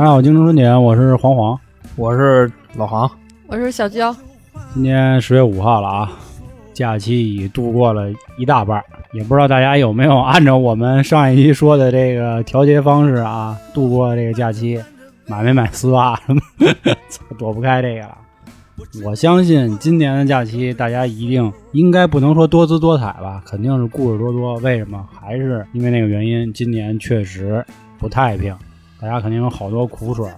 大家好，京城春节，我是黄黄，我是老杭，我是小娇。今天十月五号了啊，假期已度过了一大半，也不知道大家有没有按照我们上一期说的这个调节方式啊度过这个假期，买没买丝袜什么，躲不开这个了。我相信今年的假期，大家一定应该不能说多姿多彩吧，肯定是故事多多。为什么？还是因为那个原因，今年确实不太平，大家肯定有好多苦水，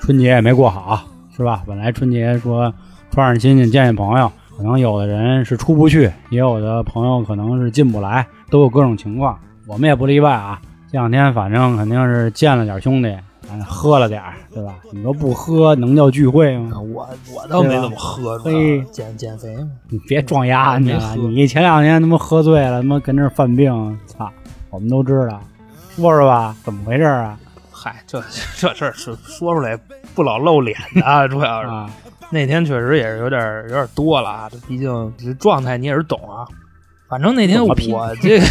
春节也没过好，是吧？本来春节说串串亲戚、见见朋友，可能有的人是出不去，也有的朋友可能是进不来，都有各种情况，我们也不例外啊。这两天反正肯定是见了点兄弟。喝了点儿，对吧？你说不喝能叫聚会吗？我我倒没怎么喝，嘿，减减肥嘛。你别装丫你了，你前两天他妈喝醉了，他妈跟这犯病，操！我们都知道，说说吧，怎么回事啊？嗨，这 这事儿是说出来不老露脸的，主要是那天确实也是有点有点多了啊。这毕竟这状态你也是懂啊。反正那天我这。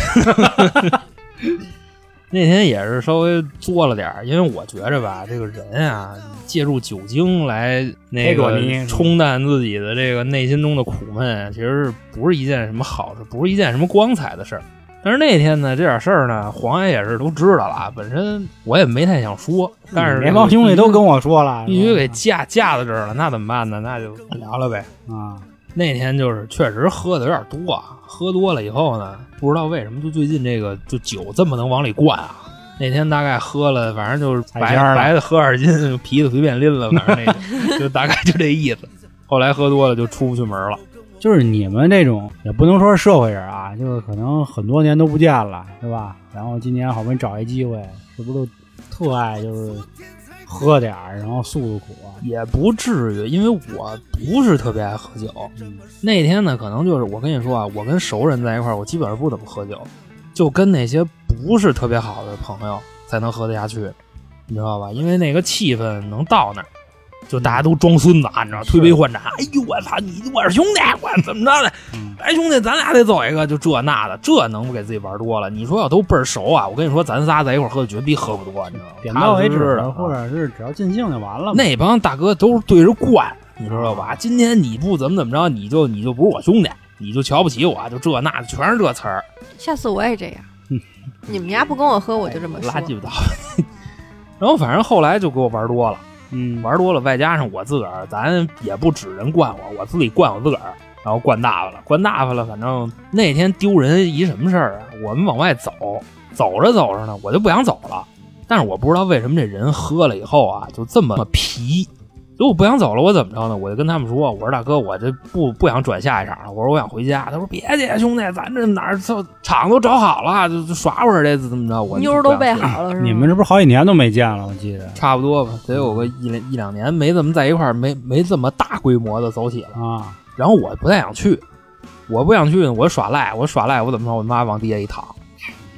那天也是稍微作了点儿，因为我觉着吧，这个人啊，借助酒精来那个冲淡自己的这个内心中的苦闷，其实是不是一件什么好事，不是一件什么光彩的事儿。但是那天呢，这点事儿呢，黄爷也是都知道了，本身我也没太想说，但是那帮兄弟都跟我说了，必须给架架在这儿了，那怎么办呢？那就聊聊呗。啊，那天就是确实喝的有点多。啊。喝多了以后呢，不知道为什么就最近这个就酒这么能往里灌啊！那天大概喝了，反正就是白白的喝二斤，啤的随便拎了，反正那个 就大概就这意思。后来喝多了就出不去门了。就是你们这种也不能说是社会人啊，就是可能很多年都不见了，是吧？然后今年好不容易找一机会，是不是都特爱就是？喝点儿，然后诉诉苦，也不至于，因为我不是特别爱喝酒。那天呢，可能就是我跟你说啊，我跟熟人在一块儿，我基本上不怎么喝酒，就跟那些不是特别好的朋友才能喝得下去，你知道吧？因为那个气氛能到那儿。就大家都装孙子，你知道，推杯换盏。哎呦，我操，你我是兄弟，我怎么着的？哎，兄弟，咱俩得走一个，就这那的，这能不给自己玩多了？你说要都倍儿熟啊，我跟你说，咱仨在一块喝，绝逼喝不多，你知道吗？点到为止，或者是只要尽兴就完了。那帮大哥都是对着灌，你知道吧？今天你不怎么怎么着，你就你就不是我兄弟，你就瞧不起我，就这那的，全是这词儿。下次我也这样。你们家不跟我喝，我就这么垃圾不倒。然后反正后来就给我玩多了。嗯，玩多了，外加上我自个儿，咱也不指人惯我，我自己惯我自个儿，然后惯大发了，惯大发了。反正那天丢人一什么事儿啊？我们往外走，走着走着呢，我就不想走了。但是我不知道为什么这人喝了以后啊，就这么皮。如果不想走了，我怎么着呢？我就跟他们说：“我说大哥，我这不不想转下一场了。我说我想回家。”他说：“别去，兄弟，咱这哪儿场都找好了，就就耍会儿这怎么着？我妞都备好了，是你们这不是好几年都没见了？我记得差不多吧，得有个一两一两年没怎么在一块儿，没没这么大规模的走起了啊。然后我不太想去，我不想去，我耍赖，我耍赖，我怎么着？我妈往地下一躺，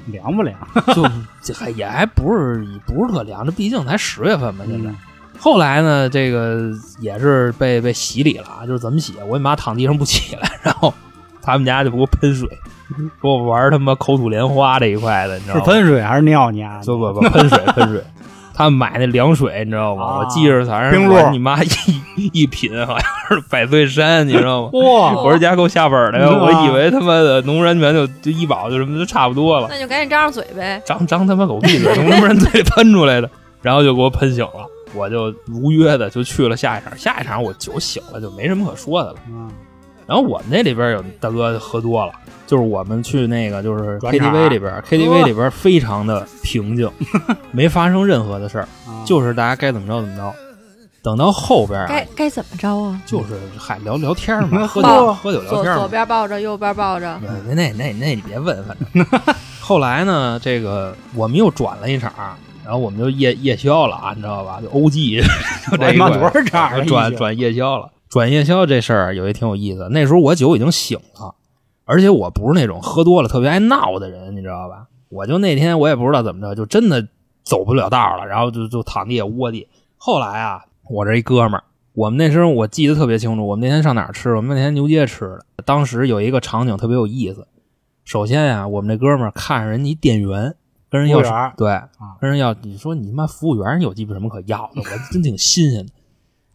凉不凉？就还也还不是不是特凉，这毕竟才十月份嘛，现在。后来呢，这个也是被被洗礼了啊！就是怎么洗？我妈躺地上不起来，然后他们家就给我喷水，给我玩他妈口吐莲花这一块的，你知道吗？是喷水还是尿你啊？不不不，喷水喷水。他们买那凉水，你知道吗？我记着，反正我你妈一一品，好像是百岁山，你知道吗？哇！我说家够下本的呀！我以为他妈的农山泉就就医保就什么就差不多了。那就赶紧张上嘴呗！张张他妈狗屁嘴，从他妈人嘴里喷出来的，然后就给我喷醒了。我就如约的就去了下一场，下一场我酒醒了，就没什么可说的了。嗯，然后我们那里边有大哥喝多了，就是我们去那个就是 KTV 里边，KTV 里边非常的平静，没发生任何的事儿，就是大家该怎么着怎么着。等到后边该该怎么着啊？就是嗨聊聊天嘛，喝酒喝酒聊天左边抱着，右边抱着。那那那那你别问，反正 后来呢，这个我们又转了一场。然后我们就夜夜宵了啊，你知道吧？就 OG 就这一块转转夜宵了。转夜宵这事儿有一挺有意思。那时候我酒已经醒了，而且我不是那种喝多了特别爱闹的人，你知道吧？我就那天我也不知道怎么着，就真的走不了道了，然后就就躺地下窝地。后来啊，我这一哥们儿，我们那时候我记得特别清楚，我们那天上哪儿吃？我们那天牛街吃的。当时有一个场景特别有意思。首先呀，我们这哥们儿看上人家一店员。跟人要对，跟人要你说你妈服务员你有鸡巴什么可要的？我真挺新鲜的。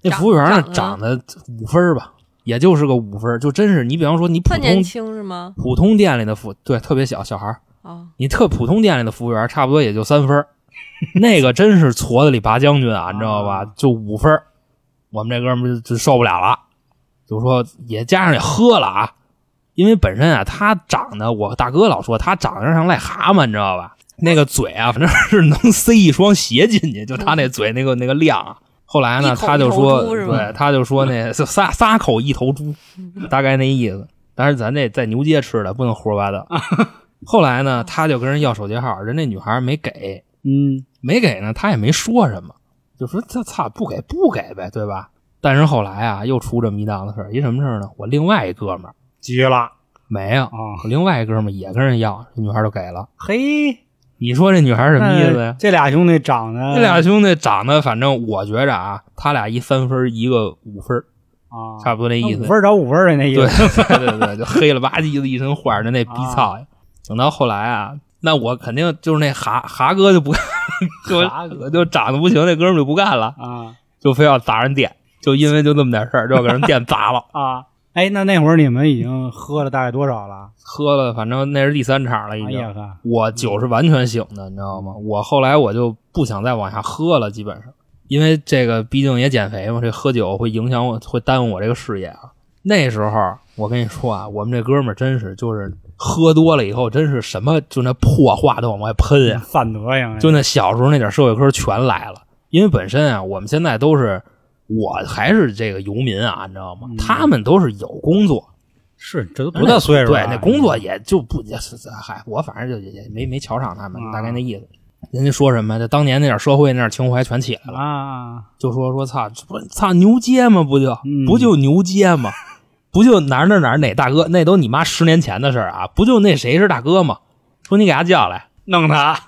那服务员呢长长得五分儿吧，也就是个五分，就真是你比方说你普通年通轻是吗？普通店里的服对特别小小孩你特普通店里的服务员差不多也就三分，那个真是矬子里拔将军啊，你知道吧？就五分，我们这哥们就就受不了了，就说也加上也喝了啊，因为本身啊他长得我大哥老说他长得像癞蛤蟆，你知道吧？那个嘴啊，反正是能塞一双鞋进去，就他那嘴那个那个量啊。后来呢，他就说，对，他就说那就仨仨口一头猪，大概那意思。但是咱这在牛街吃的，不能胡说八道。后来呢，他就跟人要手机号，人那女孩没给，嗯，没给呢，他也没说什么，就说这操不给不给呗，对吧？但是后来啊，又出这么一档子事儿，一什么事儿呢？我另外一哥们儿急了没有，啊！我另外一哥们儿也跟人要，这女孩就给了。嘿，你说这女孩什么意思呀？这俩兄弟长得这俩兄弟长得，反正我觉着啊，他俩一三分，一个五分，啊，差不多那意思五。分找五分的那意思。对对对，就黑了吧唧的一身花的那逼操呀！等到后来啊，那我肯定就是那哈哈哥就不干，哈就就长得不行，那哥们就不干了，啊就非要砸人店，就因为就这么点事儿，就要给人店砸了。啊！哎，那那会儿你们已经喝了大概多少了？喝了，反正那是第三场了，已经。哎，我酒是完全醒的，你知道吗？我后来我就不想再往下喝了，基本上，因为这个毕竟也减肥嘛，这喝酒会影响我，会耽误我这个事业啊。那时候我跟你说啊，我们这哥们儿真是就是喝多了以后，真是什么就那破话都往外喷呀、范德呀，就那小时候那点社会科全来了。因为本身啊，我们现在都是我还是这个游民啊，你知道吗？嗯他们都是有工作，是这都多大岁数了？对，那工作也就不也是嗨，我反正就也也没没瞧上他们，啊大概那意思。人家说什么？这当年那点社会那点情怀全起来了，啊，就说说操，这不操牛街吗？不就、嗯不就牛街吗？不就哪儿哪儿哪儿哪大哥？那都你妈十年前的事儿啊！不就那谁是大哥吗？说你给他叫来，弄他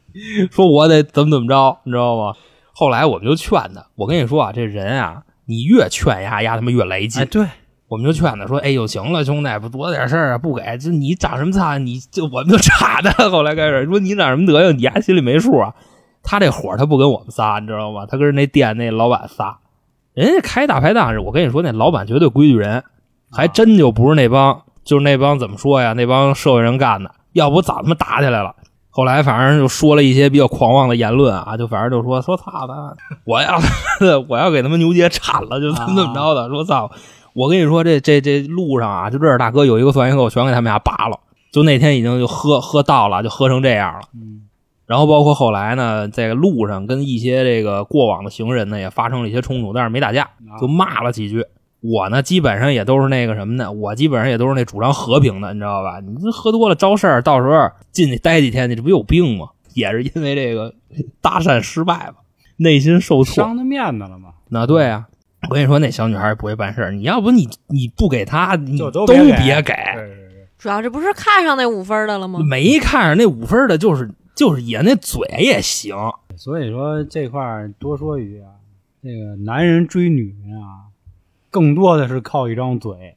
说我得怎么怎么着，你知道吗？后来我们就劝他，我跟你说啊，这人啊，你越劝呀，呀他妈越来劲。哎，对，我们就劝他说：“哎呦，行了，兄弟，不多大点事儿啊，不给，就你长什么菜？你就我们就查他。后来开始说你长什么德行，你丫心里没数啊。他这火他不跟我们仨，你知道吗？他跟人那店那老板仨，人家开大排档是，我跟你说，那老板绝对规矩人，还真就不是那帮，就是那帮怎么说呀？那帮社会人干的，要不早他妈打起来了。后来反正就说了一些比较狂妄的言论啊，就反正就说说操他，我要我要给他们牛街铲了，就怎么怎么着的，说操。我跟你说，这这这路上啊，就这大哥有一个算一个，我全给他们俩拔了。就那天已经就喝喝到了，就喝成这样了。嗯然后包括后来呢，在路上跟一些这个过往的行人呢也发生了一些冲突，但是没打架，就骂了几句。我呢，基本上也都是那个什么的，我基本上也都是那主张和平的，你知道吧？你这喝多了招事儿，到时候进去待几天，你这不有病吗？也是因为这个搭讪失败吧，内心受挫。伤他面子了嘛？那对啊，我跟你说，那小女孩也不会办事儿。你要不你你不给她，你就都都别给主要这不是看上那五分的了吗？没看上那五分的，就是就是也那嘴也行。所以说这块儿多说一句啊，这个男人追女人啊，更多的是靠一张嘴。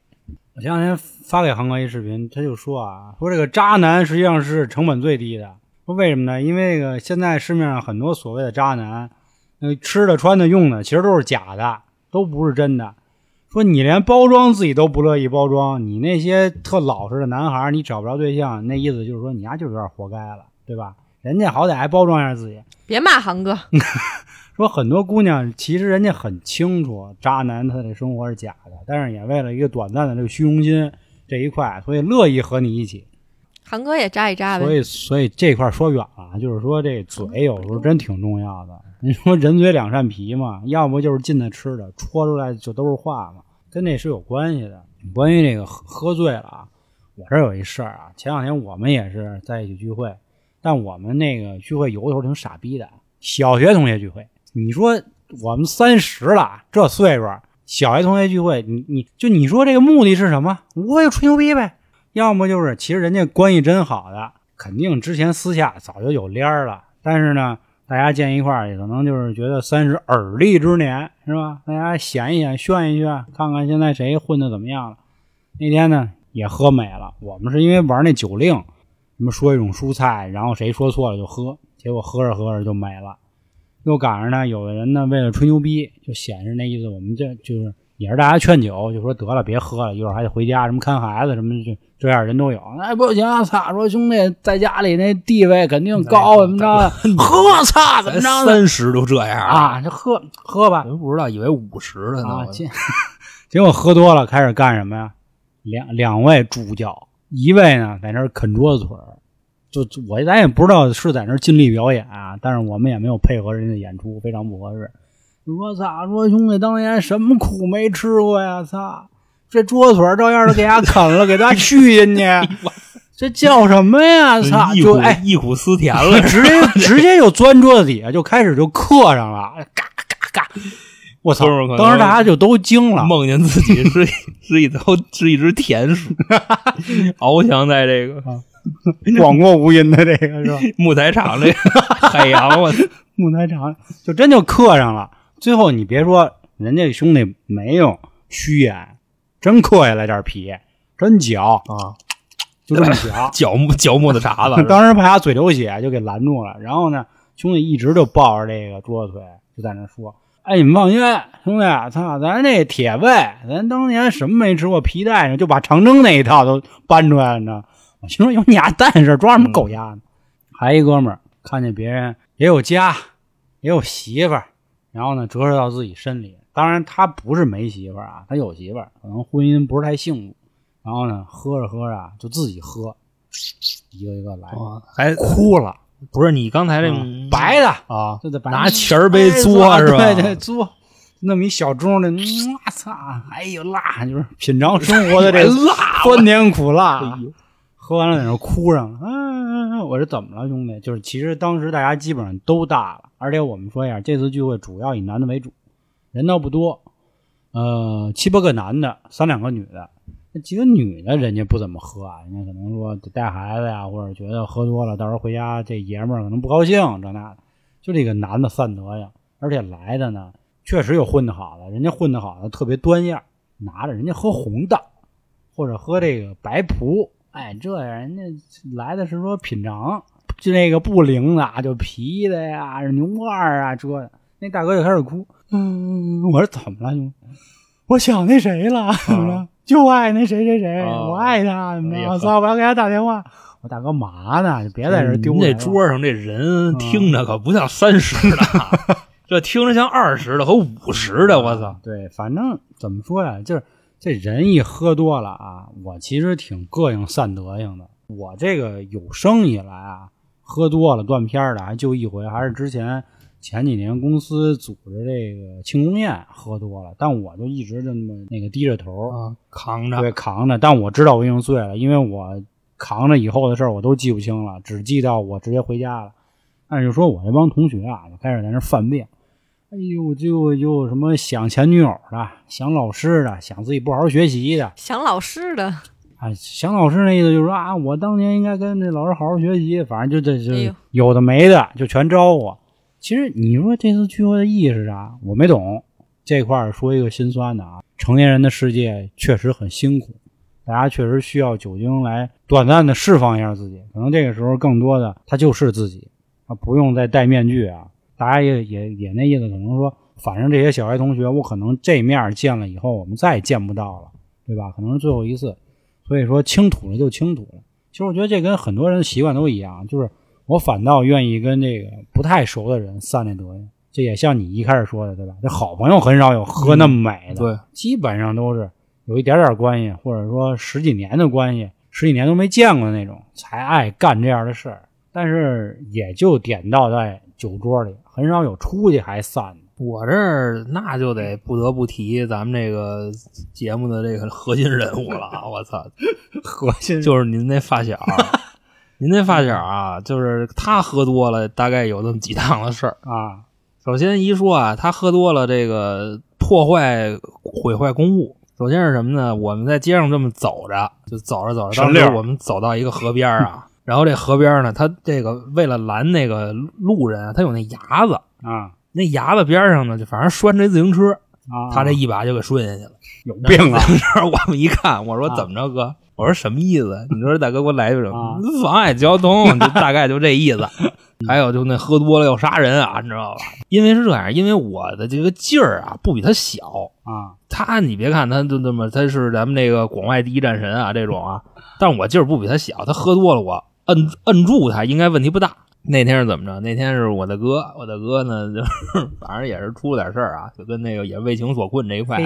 我前两天发给航哥一视频，他就说啊，说这个渣男实际上是成本最低的。说为什么呢？因为这个现在市面上很多所谓的渣男，那吃的、穿的、用的，其实都是假的，都不是真的。说你连包装自己都不乐意包装，你那些特老实的男孩，你找不着对象，那意思就是说你丫就是有点活该了，对吧？人家好歹还包装一下自己，别骂航哥，说很多姑娘其实人家很清楚渣男他的生活是假的，但是也为了一个短暂的这个虚荣心这一块，所以乐意和你一起。韩哥也扎一扎呗。所以所以这块说远了，就是说这嘴有时候真挺重要的。你说人嘴两扇皮嘛，要不就是进的吃的，戳出来就都是话嘛，跟那是有关系的。关于这个喝喝醉了啊，我这儿有一事儿啊，前两天我们也是在一起聚会，但我们那个聚会有的时候挺傻逼的，小学同学聚会。你说我们三十了，这岁数，小学同学聚会，你你就你说这个目的是什么？无非就吹牛逼呗，要么就是其实人家关系真好的，肯定之前私下早就有联儿了，但是呢，大家见一块儿也可能就是觉得三十而立之年是吧？大家显一显，炫一炫，看看现在谁混的怎么样了。那天呢也喝美了，我们是因为玩那酒令，什么说一种蔬菜，然后谁说错了就喝，结果喝着喝着就没了。又赶上呢，有的人呢为了吹牛逼，就显示那意思，我们这就是也是大家劝酒，就说得了别喝了，一会儿还得回家，什么看孩子什么就这样人都有。哎不行，操！说兄弟在家里那地位肯定高，怎么着？喝，操！怎么着？三十都这样啊？就喝喝吧。不知道，以为五十了呢。结 结果喝多了，开始干什么呀？两两位主教，一位呢在那啃桌子腿儿。就我咱也不知道是在那儿尽力表演啊，但是我们也没有配合人家演出，非常不合适。我操！说兄弟当年什么苦没吃过呀？操！这桌子腿照样都给他啃了，给他续进去。这叫什么呀？操！就哎，忆苦思甜了，直接直接就钻桌子底下就开始就刻上了，嘎嘎嘎！我操！当时大家就都惊了，梦见自己是 是一头是一只田鼠，翱翔在这个。广阔无垠的这个是吧？木材厂这个 海洋，我木材厂就真就刻上了。最后你别说，人家兄弟没用虚演，真刻下来点皮，真嚼啊，就这么嚼，嚼木嚼木的茬子。当时怕他嘴流血，就给拦住了。然后呢，兄弟一直就抱着这个桌子腿，就在那说：“哎，你们放心，兄弟，操，咱这铁胃，咱当年什么没吃过，皮带上就把长征那一套都搬出来了呢。”心说有你丫蛋事，装什么狗丫呢？还一哥们儿看见别人也有家，也有媳妇儿，然后呢折射到自己身里。当然他不是没媳妇儿啊，他有媳妇儿，可能婚姻不是太幸福。然后呢喝着喝着就自己喝，一个一个来，还哭了。不是你刚才这白的啊，就得拿钱儿杯嘬是吧？对对，嘬那么一小盅的，我操！哎呦辣，就是品尝生活的 这辣，酸甜苦辣。喝完了在那哭上了，嗯，我说怎么了，兄弟？就是其实当时大家基本上都大了，而且我们说一下，这次聚会主要以男的为主，人倒不多，呃，七八个男的，三两个女的。那几个女的，人家不怎么喝啊，人家可能说带孩子呀，或者觉得喝多了，到时候回家这爷们儿可能不高兴，这那的。就这个男的散德呀，而且来的呢，确实有混得好的，人家混得好的特别端样，拿着人家喝红的，或者喝这个白葡。哎，这样人家来的是说品尝，就那个不灵的，就皮的呀，牛二啊，这那大哥就开始哭。嗯，我说怎么了兄弟？我想那谁了？怎么了？就爱那谁谁谁，我爱他。我操！我要给他打电话。我大哥嘛呢？就别在这丢。那桌上这人听着可不像三十的，这听着像二十的和五十的。我操！对，反正怎么说呀，就是。这人一喝多了啊，我其实挺膈应散德行的。我这个有生以来啊，喝多了断片的还就一回，还是之前前几年公司组织这个庆功宴喝多了，但我就一直这么那个低着头啊扛着，对扛着。但我知道我已经醉了，因为我扛着以后的事儿我都记不清了，只记到我直接回家了。但是就说我这帮同学啊，就开始在那犯病。哎呦，就就什么想前女友的，想老师的，想自己不好好学习的，想老师的，哎，想老师那意思就是说啊，我当年应该跟那老师好好学习，反正就这就有的没的就全招呼。其实你说这次聚会的意义是啥？我没懂。这块儿说一个心酸的啊，成年人的世界确实很辛苦，大家确实需要酒精来短暂的释放一下自己。可能这个时候更多的他就是自己，啊不用再戴面具啊。大家也也也那意思，可能说，反正这些小学同学，我可能这面见了以后，我们再也见不到了，对吧？可能是最后一次，所以说倾吐了就倾吐了。其实我觉得这跟很多人的习惯都一样，就是我反倒愿意跟这个不太熟的人散那德行。这也像你一开始说的，对吧？这好朋友很少有喝那么美的，对，基本上都是有一点点关系，或者说十几年的关系，十几年都没见过的那种，才爱干这样的事儿。但是也就点到在酒桌里。很少有出去还散的。我这儿那就得不得不提咱们这个节目的这个核心人物了。我操，核心就是您那发小，您那发小啊，就是他喝多了，大概有那么几趟的事儿啊。首先一说啊，他喝多了，这个破坏毁坏公物。首先是什么呢？我们在街上这么走着，就走着走着，当时我们走到一个河边啊。然后这河边呢，他这个为了拦那个路人，他有那牙子啊，那牙子边上呢，就反正拴着自行车，他这一把就给顺下去了。有病啊！我们一看，我说怎么着哥？我说什么意思？你说大哥给我来一句什啊么？妨碍交通，就大概就这意思。还有就那喝多了要杀人啊，你知道吧？因为是这样，因为我的这个劲儿啊不比他小，啊他你别看他就那么他是咱们这个广外第一战神啊这种啊，但是我劲儿不比他小，他喝多了我摁摁住他应该问题不大。那天是怎么着？那天是我的哥，我的哥呢，就是反正也是出了点事儿啊，就跟那个也为情所困这一块。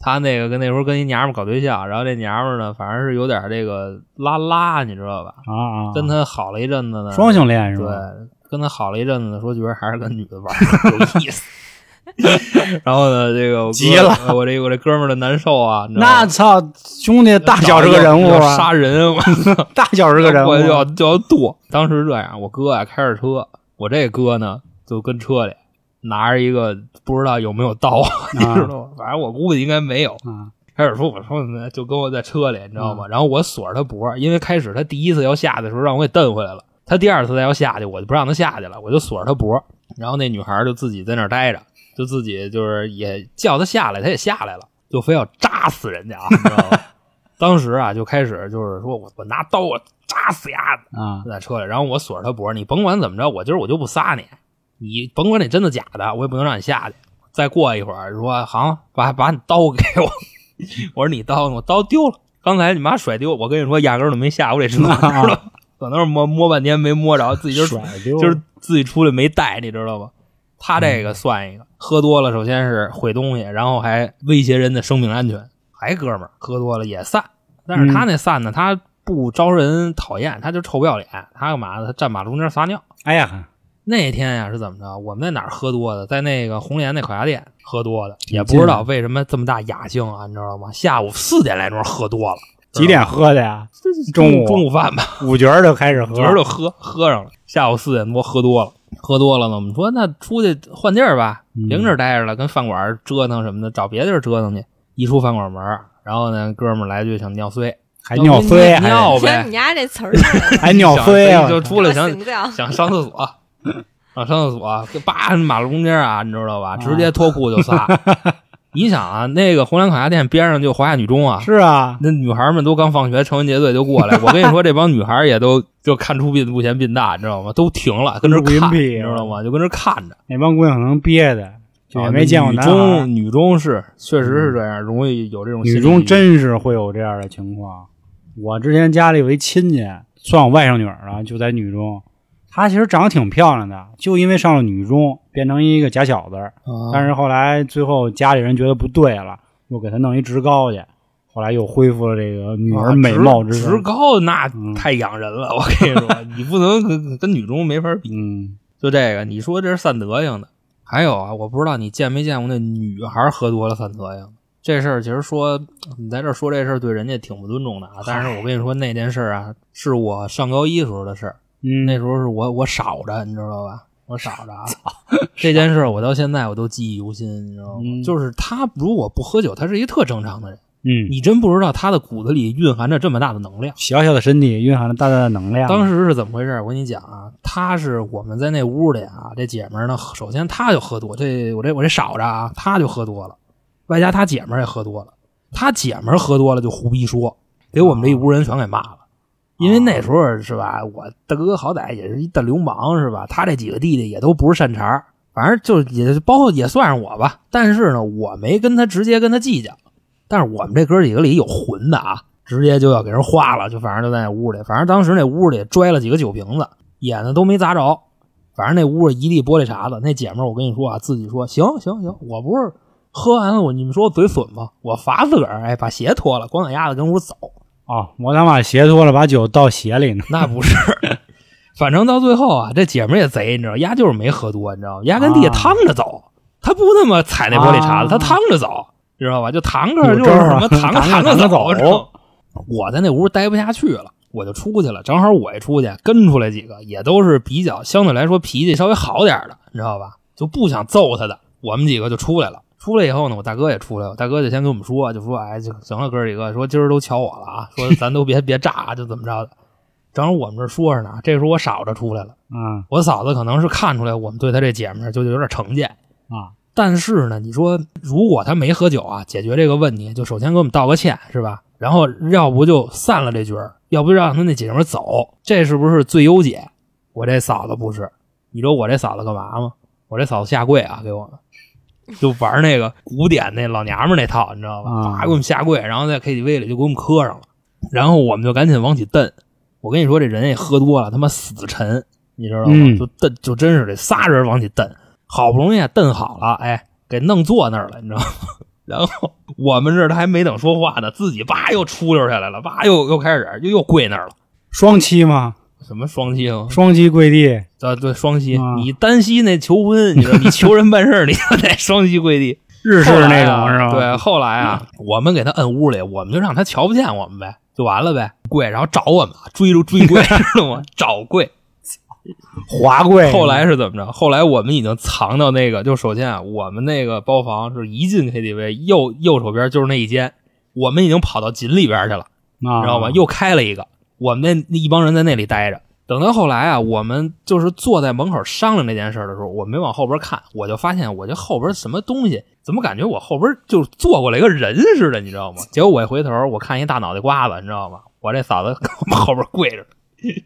他那个跟那时候跟一娘们儿搞对象，然后这娘们儿呢，反正是有点这个拉拉，你知道吧？啊啊，跟他好了一阵子呢，双性恋是吧对？，跟他好了一阵子呢，说觉得还是跟女的玩儿有意思。然后呢，这个急了呃我这我这哥们儿的难受啊，那操，兄弟，大脚是个人物啊，杀人，我 大脚是个人物我就要就要剁。当时这样，我哥啊开着车，我这哥呢就跟车里拿着一个不知道有没有刀，你知道吗？反正我估计应该没有。啊开始说我说呢，就跟我在车里，你知道吗？然后我锁着他脖，因为开始他第一次要下的时候让我给蹬回来了，他第二次再要下去，我就不让他下去了，我就锁着他脖。然后那女孩就自己在那儿待着，就自己就是也叫他下来，他也下来了，就非要扎死人家啊，你知道吗？当时啊就开始就是说我我拿刀我扎死丫的，啊在车里，然后我锁着他脖，你甭管怎么着，我今儿我就不撒你，你甭管你真的假的，我也不能让你下去。再过一会儿说行，把把你刀给我，我说你刀呢？我刀丢了，刚才你妈甩丢，我跟你说压根儿都没下我这车，知道吗？可能是摸摸半天没摸着，自己就是甩丢就是自己出来没带，你知道吗？他这个算一个，喝多了，首先是毁东西，然后还威胁人的生命安全。还哥们儿喝多了也散，但是他那散呢，他不招人讨厌，他就臭不要脸。他干嘛呢？他站马路中间撒尿。哎呀，那天呀是怎么着？我们在哪儿喝多的？在那个红莲那烤鸭店喝多的，也不知道为什么这么大雅兴啊，你知道吗？下午四点来钟喝多了，几点喝的呀？中午中午饭吧，五角儿就开始喝，五角就喝喝上了，下午四点多喝多了，喝多了呢，我们说那出去换地儿吧，嗯别跟这儿待着了，跟饭馆折腾什么的，找别地儿折腾去。一出饭馆门儿，然后呢，哥们儿来句想尿碎，还尿碎，尿听呗你，家这词儿 还尿碎啊！就出来想，想上厕所，啊，上厕所，叭，马路中间啊，你知道吧？直接脱裤就撒。你想啊，那个红蓝烤鸭店边上就华夏女中啊，是啊，那女孩们都刚放学，成群结队就过来。我跟你说，这帮女孩也都就看出病不嫌病大，你知道吗？都停了，跟这看，你知道吗？就跟这看着。那帮姑娘可能憋的，就也啊没见过女男孩儿中，女中是确实是这样，容易有这种女中真是会有这样的情况。我之前家里有一亲戚，算我外甥女儿啊，就在女中。她其实长得挺漂亮的，就因为上了女中，变成一个假小子。啊但是后来最后家里人觉得不对了，又给她弄一职高去，后来又恢复了这个女儿美貌之职身。职高那嗯太养人了，我跟你说，你不能跟跟女中没法比。嗯，就这个，你说这是散德行的。还有啊，我不知道你见没见过那女孩喝多了散德行。这事儿其实说你在这儿说这事儿对人家挺不尊重的啊。但是我跟你说那件事儿啊，是我上高一时候的事儿。嗯，那时候是我我少着，你知道吧？我少着啊。这件事儿我到现在我都记忆犹新，你知道吗？嗯就是他如果不喝酒，他是一个特正常的人。嗯，你真不知道他的骨子里蕴含着这么大的能量。小小的身体蕴含着大大的能量。当时是怎么回事？我跟你讲啊，他是我们在那屋里啊，这姐们儿呢，首先他就喝多，这我这我这少着啊，他就喝多了，外加他姐们儿也喝多了，他姐们儿喝多了就胡逼说，给我们这一屋人全给骂了。因为那时候是吧，我大哥好歹也是一大流氓是吧？他这几个弟弟也都不是善茬反正就也包括也算上我吧。但是呢，我没跟他直接跟他计较，但是我们这哥几个里有混的啊，直接就要给人花了，就反正就在那屋里，反正当时那屋里拽了几个酒瓶子，眼呢都没砸着，反正那屋里一地玻璃碴子。那姐们儿，我跟你说啊，自己说行行行，我不是喝完了我你们说我嘴损吗？我罚自个儿，哎，把鞋脱了，光脚丫子跟屋走。哦，我他妈鞋脱了，把酒倒鞋里呢。那不是，反正到最后啊，这姐们儿也贼，你知道，丫就是没喝多，你知道吗？丫跟地下啊趟着走，他不那么踩那玻璃碴子，啊他趟着走，知道吧？就堂客就是什么堂堂堂着着走我在那屋待不下去了，我就出去了。正好我一出去，跟出来几个，也都是比较相对来说脾气稍微好点儿的，你知道吧？就不想揍他的，我们几个就出来了。出来以后呢，我大哥也出来了，大哥就先跟我们说，就说：“哎，就行了，哥几个，说今儿都瞧我了啊，说咱都别别炸，就怎么着的。”正好我们这说着呢，这时候我嫂子出来了。嗯我嫂子可能是看出来我们对她这姐们儿就有点成见，啊，但是呢，你说如果她没喝酒啊，解决这个问题，就首先给我们道个歉，是吧？然后要不就散了这局儿，要不就让她那姐们儿走，这是不是最优解？我这嫂子不是，你知道我这嫂子干嘛吗？我这嫂子下跪啊，给我们就玩那个古典那老娘们那套，你知道吧？啊啪给我们下跪，然后在 KTV 里就给我们磕上了，然后我们就赶紧往起蹬。我跟你说，这人也喝多了，他妈死沉，你知道吗？嗯就蹬，就真是得仨人往起蹬，好不容易蹬好了，哎，给弄坐那儿了，你知道吗？然后我们这儿他还没等说话呢，自己叭又出溜下来了，叭又又开始又又跪那儿了。双七吗？什么双膝啊？双膝跪地，啊，对，双膝。啊你单膝那求婚，你知道，你求人办事儿，你就得双膝跪地。日式那种是吧？对，后来啊，我们给他摁屋里，我们就让他瞧不见我们呗，就完了呗。跪，然后找我们，追着追跪，知道吗？找跪。滑跪。后来是怎么着？后来我们已经藏到那个，就首先啊，我们那个包房是一进 KTV 右右手边就是那一间，我们已经跑到井里边去了。啊，知道吗？又开了一个，我们那那一帮人在那里待着。等到后来啊，我们就是坐在门口商量这件事儿的时候，我没往后边看，我就发现我这后边什么东西，怎么感觉我后边就坐过来一个人似的，你知道吗？结果我一回头，我看一大脑袋瓜子，你知道吗？我这嫂子后边跪着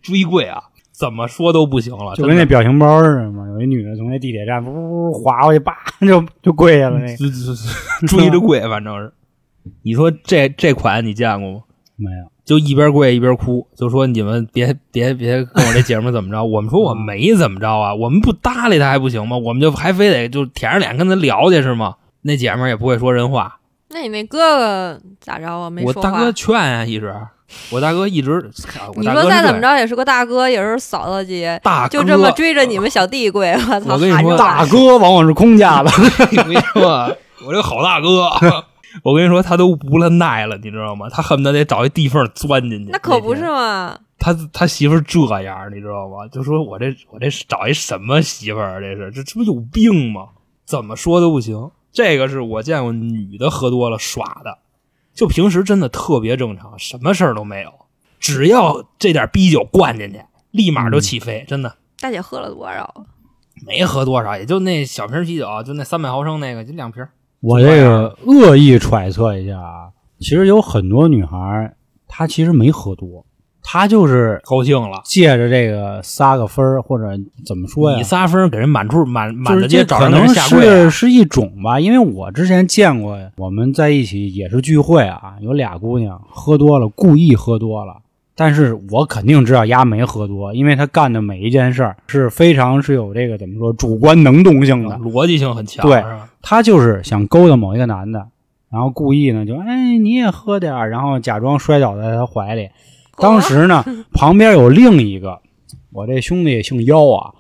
追跪啊，怎么说都不行了，就跟那表情包似的嘛。有一女的从那地铁站呜滑过去，叭 就就跪下了。那 追着跪，反正是。你说这这款你见过吗？没有，就一边跪一边哭，就说你们别别别跟我这姐们儿怎么着。我们说我没怎么着啊，我们不搭理他还不行吗？我们就还非得就舔着脸跟他聊去是吗？那姐们儿也不会说人话，那你那哥哥咋着啊？没说话。我大哥劝啊，一直，我大哥一直，你说再怎么着也是个大哥，也是嫂子姐，大哥就这么追着你们小弟跪，我操！我跟你说大哥往往是空架子。我跟你说，我这个好大哥，我跟你说他都无了奈了，你知道吗？他恨不得得找一地缝钻进去。那可不是吗！他他媳妇儿这样，你知道吗？就说我这我这找一什么媳妇儿啊？这是这这不有病吗？怎么说都不行。这个是我见过女的喝多了耍的，就平时真的特别正常，什么事儿都没有，只要这点逼酒灌进去，立马就起飞，真的大姐喝了多少？没喝多少，也就那小瓶啤酒，就那三百毫升那个，就两瓶。我这个恶意揣测一下啊，其实有很多女孩，她其实没喝多，她就是高兴了，借着这个撒个分儿，或者怎么说呀你？撒分儿给人满处满满街找人给这可能人下跪啊、是是一种吧，因为我之前见过，我们在一起也是聚会啊，有俩姑娘喝多了，故意喝多了，但是我肯定知道丫没喝多，因为他干的每一件事儿是非常是有这个怎么说主观能动性的，逻辑性很强，对是吧？她就是想勾搭某一个男的，然后故意呢就哎你也喝点儿，然后假装摔倒在他怀里。当时呢，旁边有另一个，我这兄弟姓妖啊，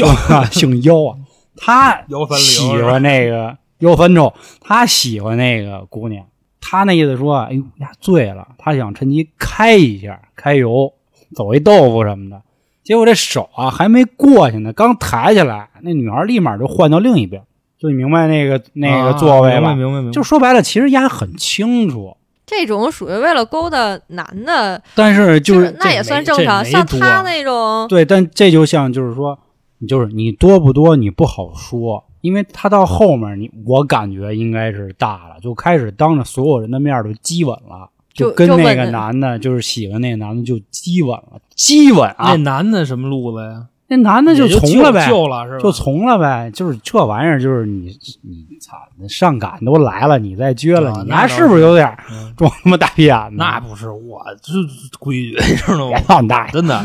妖。啊 姓妖啊，他 喜欢那个妖翻臭，他喜欢那个姑娘，他那意思说，哎呦呀醉了，他想趁机开一下，开油，走一豆腐什么的。结果这手啊还没过去呢，刚抬起来，那女孩立马就换到另一边，就你明白那个 那个座位吧？啊明白明白明白。就说白了，其实丫很清楚，这种属于为了勾搭男的，但是就是那也算正常。像他那种，对，但这就像就是说，你就是你多不多你不好说，因为他到后面你我感觉应该是大了，就开始当着所有人的面儿就激吻了，就跟那个男的，就是喜欢那个男的就激吻了，激吻啊那，男的什么路子呀？那男的就从了呗，救了是吧？就从了呗，就是这玩意儿，就是你你操，那上赶都来了，你再撅了，啊你还那是不是有点装他妈大屁眼子？那不是我这规矩，你知道别吗？放大爷，真的，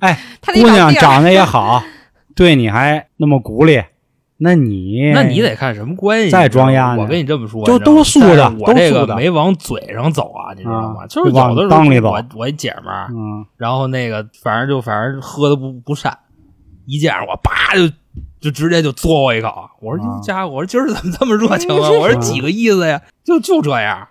哎姑娘长得也 好，对你还那么鼓励，那你那你得看什么关系。再装丫呢我跟你这么说，就都素的我这都素的个没往嘴上走啊，你知道吗？啊就是有的时候我我一姐们儿，嗯，然后那个反正就反正喝的不不善，一见着我叭就就直接就嘬我一口。我说家伙，我说今儿怎么这么热情啊？我说几个意思呀？就就这样。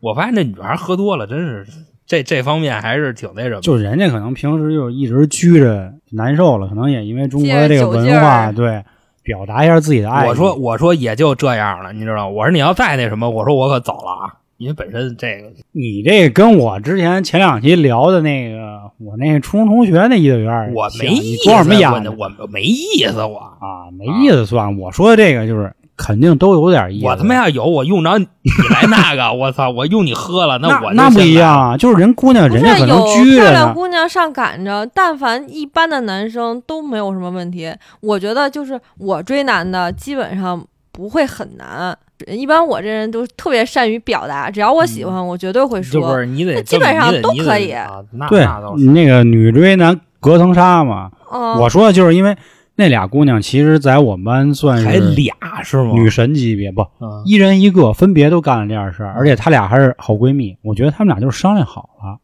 我发现这女孩喝多了，真是这这方面还是挺那什么。就人家可能平时就是一直拘着难受了，可能也因为中国的这个文化，对，表达一下自己的爱。我说我说也就这样了，你知道吗？我说你要再那什么，我说我可走了啊，因为本身这个你这跟我之前前两期聊的那个我那个初中同学那意思有点像，我没意思，你装什么我眼？我没意思，我啊，没意思算了。我说的这个就是肯定都有点意思。我他妈要有，我用着你来那个，我操，我用你喝了，那我那不一样啊，就是人姑娘人家可能是有拘着漂亮。姑娘上赶着，但凡一般的男生都没有什么问题。我觉得就是我追男的，基本上不会很难。一般我这人都特别善于表达，只要我喜欢，我绝对会说。就不是你得那基本上都可以啊，那对那个女追男隔层纱嘛。嗯，我说的就是因为那俩姑娘，其实，在我们班算还是俩是吗？女神级别，不，嗯一人一个，分别都干了这样事儿，而且她俩还是好闺蜜。我觉得她们俩就是商量好了，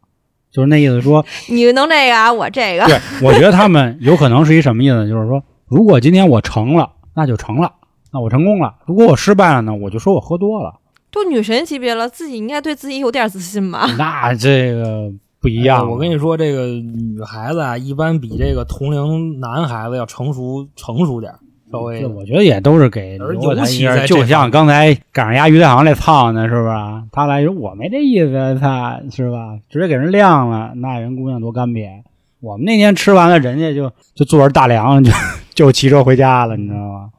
就是那意思说，你能这个啊，我这个。对，我觉得她们有可能是一什么意思？就是说，如果今天我成了，那就成了，那我成功了；如果我失败了呢，我就说我喝多了。都女神级别了，自己应该对自己有点自信吧？那这个不一样、哎我跟你说，这个女孩子啊，一般比这个同龄男孩子要成熟成熟点儿，稍微这我觉得也都是给尤其在就像刚才赶上丫鱼太行那胖子是不是？他来说我没这意思，他是吧？直接给人晾了，那人姑娘多干瘪。我们那天吃完了，人家就就坐着大梁就就骑车回家了，你知道吗？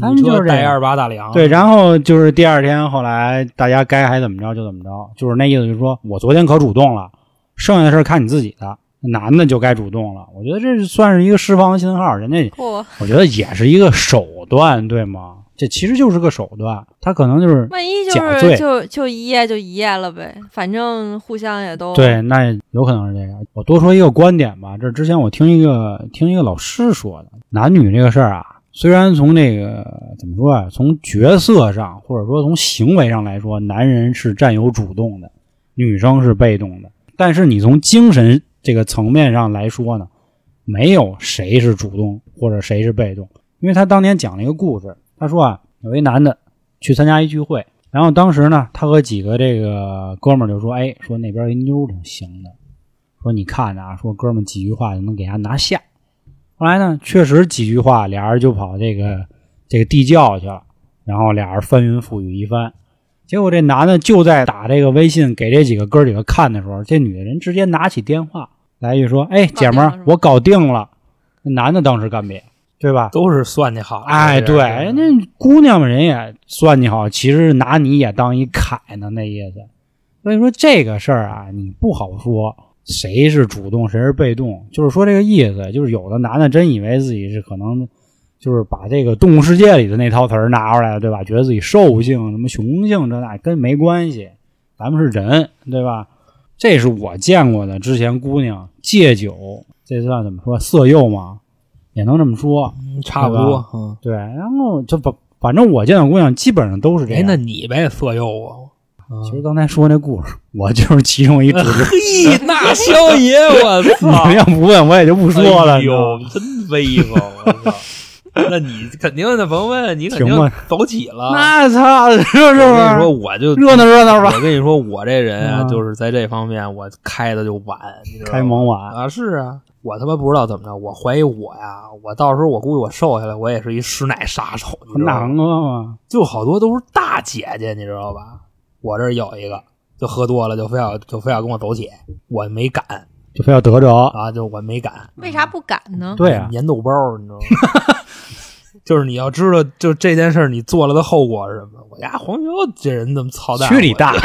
他们你就是带二八大梁，对，然后就是第二天，后来大家该还怎么着就怎么着，就是那意思，就是说我昨天可主动了，剩下的事儿看你自己的，男的就该主动了。我觉得这算是一个释放信号，人家，我觉得也是一个手段，对吗？这其实就是个手段，他可能就是万一就是就就一夜就一夜了呗，反正互相也都对，那有可能是这样。我多说一个观点吧，这之前我听一个听一个老师说的，男女这个事儿啊，虽然从这个怎么说啊，从角色上或者说从行为上来说，男人是占有主动的，女生是被动的。但是你从精神这个层面上来说呢，没有谁是主动或者谁是被动，因为他当年讲了一个故事，他说啊，有一男的去参加一聚会，然后当时呢，他和几个这个哥们儿就说，哎，说那边一妞挺行的，说你看着啊，说哥们儿几句话就能给他拿下。后来呢，确实几句话，俩人就跑这个这个地窖去了，然后俩人翻云覆雨一番。结果这男的就在打这个微信给这几个哥儿几个看的时候，这女的人直接拿起电话来一句说：“哎，姐们儿我搞定了。”那男的当时干瘪，对吧？都是算计好的。哎，对，人那姑娘们人也算计好，其实拿你也当一凯呢，那意思。所以说这个事儿啊，你不好说谁是主动谁是被动，就是说这个意思，就是有的男的真以为自己是可能就是把这个动物世界里的那套词儿拿出来了，对吧？觉得自己兽性什么雄性这那跟没关系，咱们是人，对吧？这是我见过的，之前姑娘借酒，这算怎么说色诱吗？也能这么说。嗯差不多。嗯，对，然后就反反正我见到姑娘基本上都是这哎，样。那你呗，色诱啊？其实刚才说那故事，我就是其中一。嘿，那肖爷，我 你操！们要不问，我也就不说了。哎呦，真威风！我操！那你肯定的，甭问，你肯定走起了。那操，是不我跟你说，我就热闹热闹吧，我跟你说，我这人啊，嗯就是在这方面我开的就晚，你知道吗开蒙晚。啊，是啊，我他妈不知道怎么着，我怀疑我呀，我到时候我估计我瘦下来，我也是一师奶杀手，你知道哪吗？就好多都是大姐姐，你知道吧？我这儿有一个，就喝多了，就非要就非要跟我走起，我没敢就非要得着。啊，就我没敢。为啥不敢呢？对啊，粘豆包，你知道吗？就是你要知道，就这件事儿你做了的后果是什么？我家黄牛这人怎么操蛋？去你大！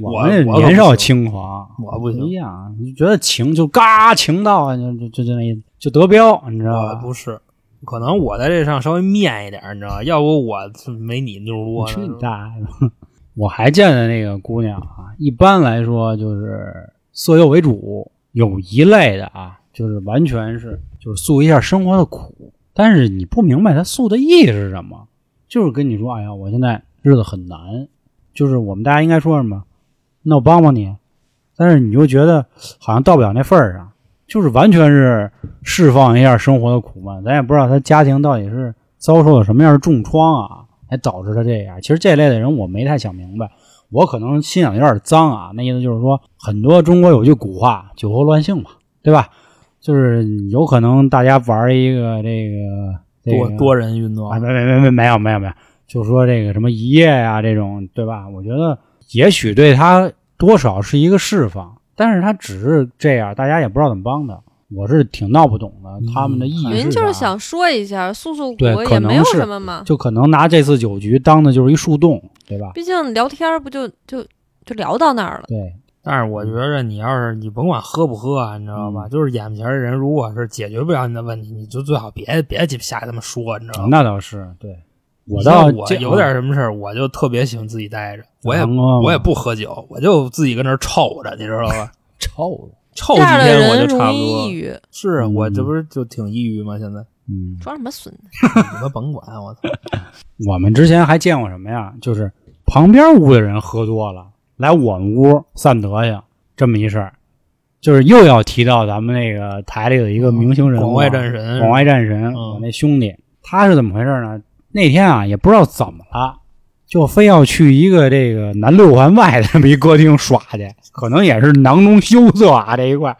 我我年少轻狂，我不行一样。你觉得情就嘎情到啊，就就就就那就得标，你知道吧？不是，可能我在这上稍微面一点儿，你知道吧？要不我没你妞多呢。去你大爷！我还见的那个姑娘啊，一般来说就是色诱为主，有一类的啊，就是完全是就是诉一下生活的苦，但是你不明白他诉的意义是什么，就是跟你说，哎呀，我现在日子很难，就是我们大家应该说什么？那我帮帮你，但是你就觉得好像到不了那份儿上，就是完全是释放一下生活的苦闷，咱也不知道他家庭到底是遭受了什么样的重创啊，才导致他这样。其实这类的人我没太想明白，我可能心眼有点脏啊，那意思就是说，很多中国有句古话“酒后乱性”嘛，对吧？就是有可能大家玩一个这个这个多多人运动啊，，没没没没没有没有没有，就说这个什么一夜啊、这种，对吧？我觉得也许对他多少是一个释放，但是他只是这样，大家也不知道怎么帮他。我是挺闹不懂的，他们的意义您就是想说一下，诉诉对苦，也没有什么嘛。就可能拿这次酒局当的就是一树洞，对吧？毕竟聊天不就就就聊到那儿了。对，但是我觉着你要是你甭管喝不喝啊，你知道吧？嗯就是眼前的人，如果是解决不了你的问题，你就最好别别鸡巴瞎这么说，你知道吗？那倒是对。我倒我有点什么事儿，我就特别喜欢自己待着，我也我也不喝酒，我就自己跟那儿臭着，你知道吧？臭了，臭几天我就差不多抑。郁，是我这不是就挺抑郁吗？现在嗯，装什么孙子？你们甭管我操！我们之前还见过什么呀？就是旁边屋的人喝多了，来我们屋散德行，这么一事儿，就是又要提到咱们那个台里的一个明星人物，广外战神，广外战神，嗯我那兄弟，他是怎么回事呢？那天啊，也不知道怎么了，就非要去一个这个南六环外的这么一歌厅耍去，可能也是囊中羞涩啊这一块。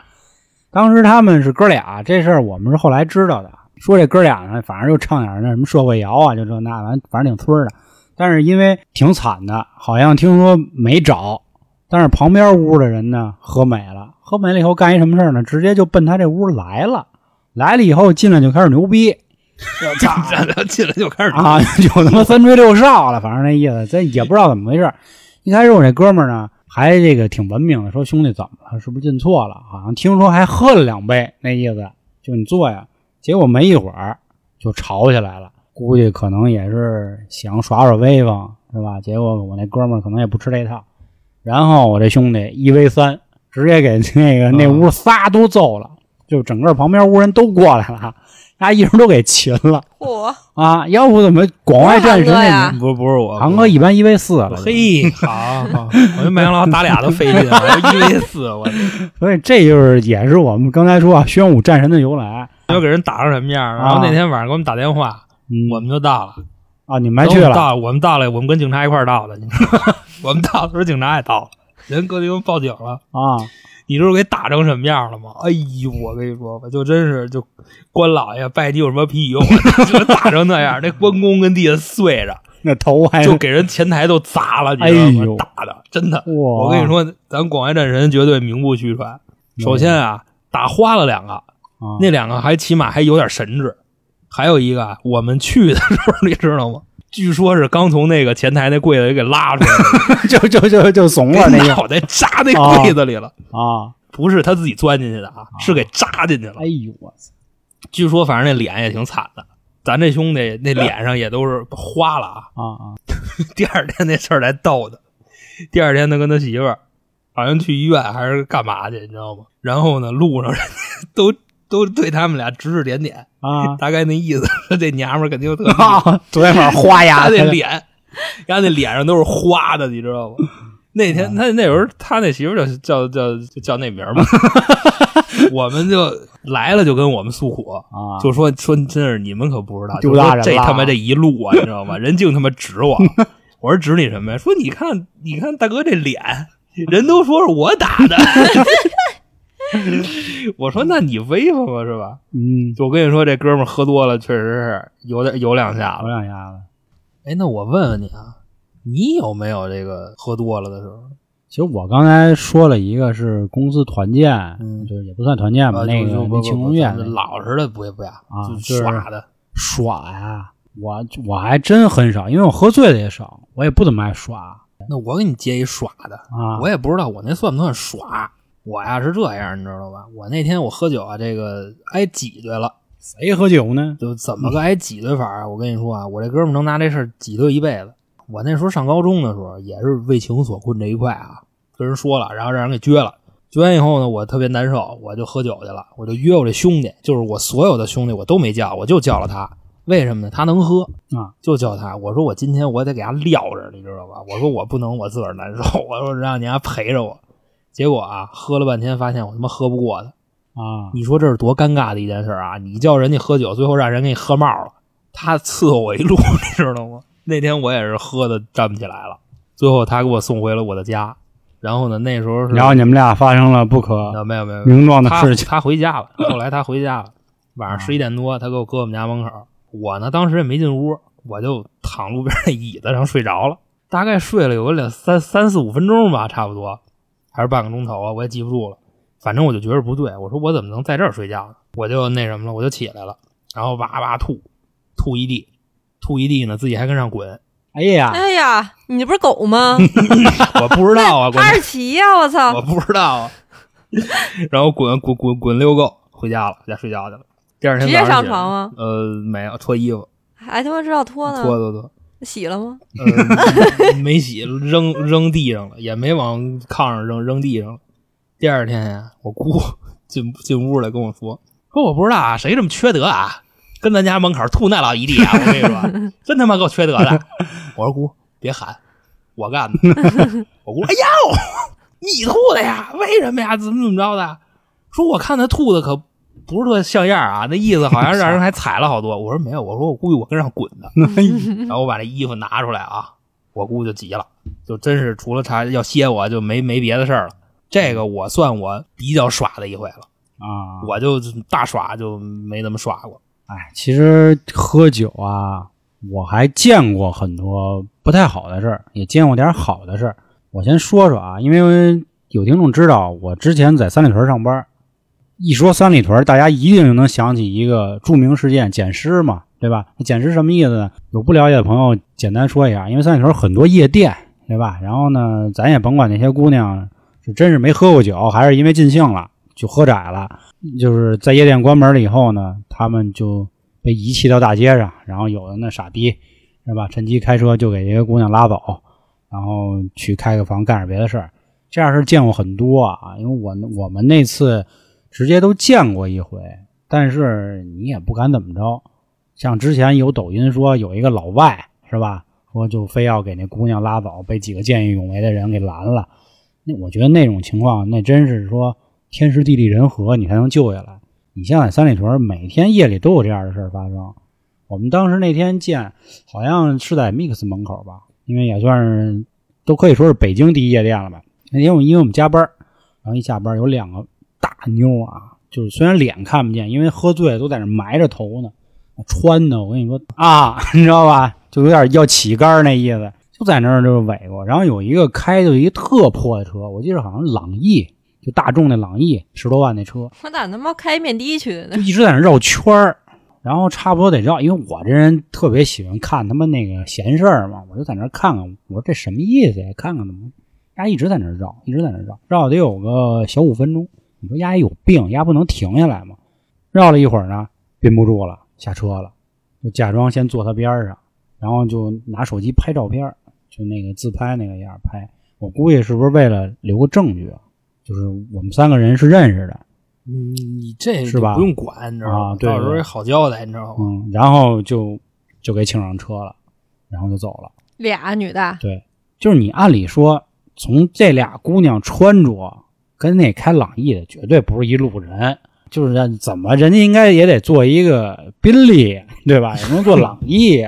当时他们是哥俩，这事儿我们是后来知道的。说这哥俩呢，反正就唱点那什么社会摇啊，就这那完，反正挺村儿的。但是因为挺惨的，好像听说没找，但是旁边屋的人呢喝美了，喝美了以后干一什么事儿呢？直接就奔他这屋来了。来了以后进来就开始牛逼！进来就开始啊，就他妈三吹六哨了，反正那意思，咱也不知道怎么回事。一开始我这哥们儿呢，还这个挺文明的，说兄弟怎么了？是不是进错了？好像听说还喝了两杯，那意思就你坐呀。结果没一会儿就吵起来了，估计可能也是想耍耍威风，是吧？结果我那哥们儿可能也不吃这套，然后我这兄弟一 v 三，直接给那个那屋仨都揍了，就整个旁边屋人都过来了，他一人都给擒了。嚯，啊，要不怎么广外战神不？不是不是我，航哥一般一 v 四了，嘿，好，好我跟麦当劳打俩都费劲，我要一 v 四，我所以这就是也是我们刚才说啊，宣武战神的由来。要给人打成什么样。然后那天晚上给我们打电话，嗯，我们就到了，啊，你们还去了？到我们到了，我们跟警察一块儿到的，你知道吗？我们到的时候警察也到了，人各地都报警了。啊，你知道给打成什么样了吗？哎呦，我跟你说吧，就真是就关老爷拜你有什么屁用啊？就打成那样，那关公跟地下碎着，那头还就给人前台都砸了，你知道哎呦吗？打的真的，我跟你，说，咱广外战神绝对名不虚传。首先啊，打花了两个，啊、那两个还起码还有点神智，还有一个啊我们去的时候你知道吗？据说是刚从那个前台那柜子里给拉出来的，就就就就怂了那脑袋扎那柜子里了。啊！不是他自己钻进去的啊，是给扎进去了哎。呦我操！据说反正那脸也挺惨的，咱这兄弟那脸上也都是花了啊。啊啊！第二天那事儿来逗的，第二天他跟他媳妇儿好像去医院还是干嘛去，你知道吗？然后呢，路上人家都都对他们俩指指点点，啊 大概那意思，说这娘们儿肯定特别啊！昨天晚上花他牙那脸，他那脸上都是花的，你知道吗？那天他那时候他那媳妇儿叫叫叫叫那名儿嘛，我们就来了就跟我们诉苦，啊！就说说真是你们可不知道，就说这他妈这一路啊，你知道吗？人净他妈指我，我说指你什么呀？说你看你看大哥这脸，人都说是我打的。我说那你威风了是吧？嗯，就我跟你说，这哥们喝多了，确实是有点有两下有子。两下子。哎，那我问问你啊，你有没有这个喝多了的时候？其实我刚才说了一个是公司团建，嗯就是也不算团建吧，啊那个庆功宴老实的不不呀，就啊就是耍的。耍呀，我我还真很少，因为我喝醉的也少，我也不怎么爱耍那我给你接一耍的，啊。我也不知道我那算不算耍。我呀是这样，你知道吧？我那天我喝酒啊，这个挨挤兑了，谁喝酒呢？就怎么个挨挤兑法啊？我跟你说啊，我这哥们儿能拿这事儿挤兑一辈子。我那时候上高中的时候，也是为情所困这一块啊，跟人说了，然后让人给撅了。撅完以后呢，我特别难受，我就喝酒去了。我就约我这兄弟，就是我所有的兄弟我都没叫，我就叫了他。为什么呢？他能喝啊，就叫他。我说我今天我得给他撂着，你知道吧？我说我不能我自个儿难受，我说让你家陪着我。结果啊，喝了半天，发现我他妈喝不过他。啊，你说这是多尴尬的一件事啊！你叫人家喝酒，最后让人给你喝冒了，他伺候我一路，你知道吗？那天我也是喝的站不起来了，最后他给我送回了我的家。然后呢，那时候是然后你们俩发生了不可啊没有没有没有，名状的事情他回家了，后来他回家了，晚上十一点多，他给我搁我们家门口。我呢，当时也没进屋，我就躺路边那椅子上睡着了，大概睡了有个两三三四五分钟吧，差不多，还是半个钟头啊，我也记不住了。反正我就觉着不对，我说我怎么能在这儿睡觉呢？我就那什么了，我就起来了，然后哇哇吐，吐一地，吐一地呢，自己还跟上滚。哎呀，哎呀，你不是狗吗？我不知道啊，哈士奇呀！我操，我不知道啊。然后滚滚滚滚溜够回家了，回家睡觉去了。第二天直接上床吗？呃，没有，脱衣服。还他妈知道脱呢？脱脱脱。洗了吗？呃，没洗，扔扔地上了，也没往炕上扔，扔地上了。第二天呀，我姑进 进屋来跟我说：“说我不知道啊，谁这么缺德啊，跟咱家门口吐那老一地啊！我跟你说，真他妈够缺德的。”我说姑，别喊，我干的。我姑，哎呦，你吐的呀？为什么呀？怎么怎么着的？说我看他吐的可。不是特像样啊，那意思好像让人还踩了好多。我说没有，我说我估计我跟上滚的。然后我把这衣服拿出来啊，我估计就急了，就真是除了他要歇我就没没别的事儿了。这个我算我比较耍的一回了啊，我就大耍就没怎么耍过。哎，其实喝酒啊，我还见过很多不太好的事儿，也见过点好的事儿。我先说说啊，因为有听众知道我之前在三里屯上班。一说三里屯，大家一定就能想起一个著名事件——捡尸嘛，对吧？捡尸什么意思呢？有不了解的朋友，简单说一下。因为三里屯很多夜店，对吧？然后呢，咱也甭管那些姑娘是真是没喝过酒，还是因为尽兴了就喝窄了，就是在夜店关门了以后呢，他们就被遗弃到大街上，然后有的那傻逼，是吧？趁机开车就给这些姑娘拉走，然后去开个房干点别的事儿。这样事见过很多啊，因为我我们那次。直接都见过一回，但是你也不敢怎么着。像之前有抖音说有一个老外是吧，说就非要给那姑娘拉走，被几个见义勇为的人给拦了。那我觉得那种情况，那真是说天时地利人和，你才能救下来。你像在三里屯，每天夜里都有这样的事发生。我们当时那天见，好像是在 Mix 门口吧，因为也算是都可以说是北京第一夜店了吧。那天我因为我们加班，然后一下班有两个。大妞啊，就是虽然脸看不见，因为喝醉了都在那埋着头呢，穿的我跟你说啊，你知道吧，就有点要起杆那意思，就在那儿就是尾过。然后有一个开的一个特破的车，我记得好像朗逸，就大众那朗逸，十多万那车。我咋他妈开面的去呢？就一直在那绕圈儿，然后差不多得绕，因为我这人特别喜欢看他们那个闲事儿嘛，我就在那看看，我说这什么意思呀？看看怎么，丫一直在那绕，一直在那绕，绕得有个小五分钟。你说丫有病，丫不能停下来吗？绕了一会儿呢，憋不住了，下车了，就假装先坐他边上，然后就拿手机拍照片，就那个自拍那个样拍。我估计是不是为了留个证据啊？就是我们三个人是认识的。嗯，你这是吧？不用管，你知道吗？到时候也好交代，你知道吗？嗯，然后就就给请上车了，然后就走了。俩女的。对，就是你按理说，从这俩姑娘穿着。跟那开朗逸的绝对不是一路人，就是怎么人家应该也得做一个宾利，对吧？也能做朗逸。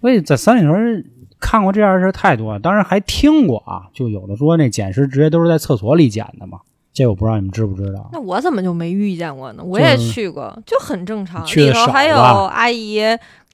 所以在三里屯看过这样的事太多了，当然还听过啊，就有的说那捡尸直接都是在厕所里捡的嘛。这我不知道你们知不知道？那我怎么就没遇见过呢？我也去过，就很正常。里头还有阿姨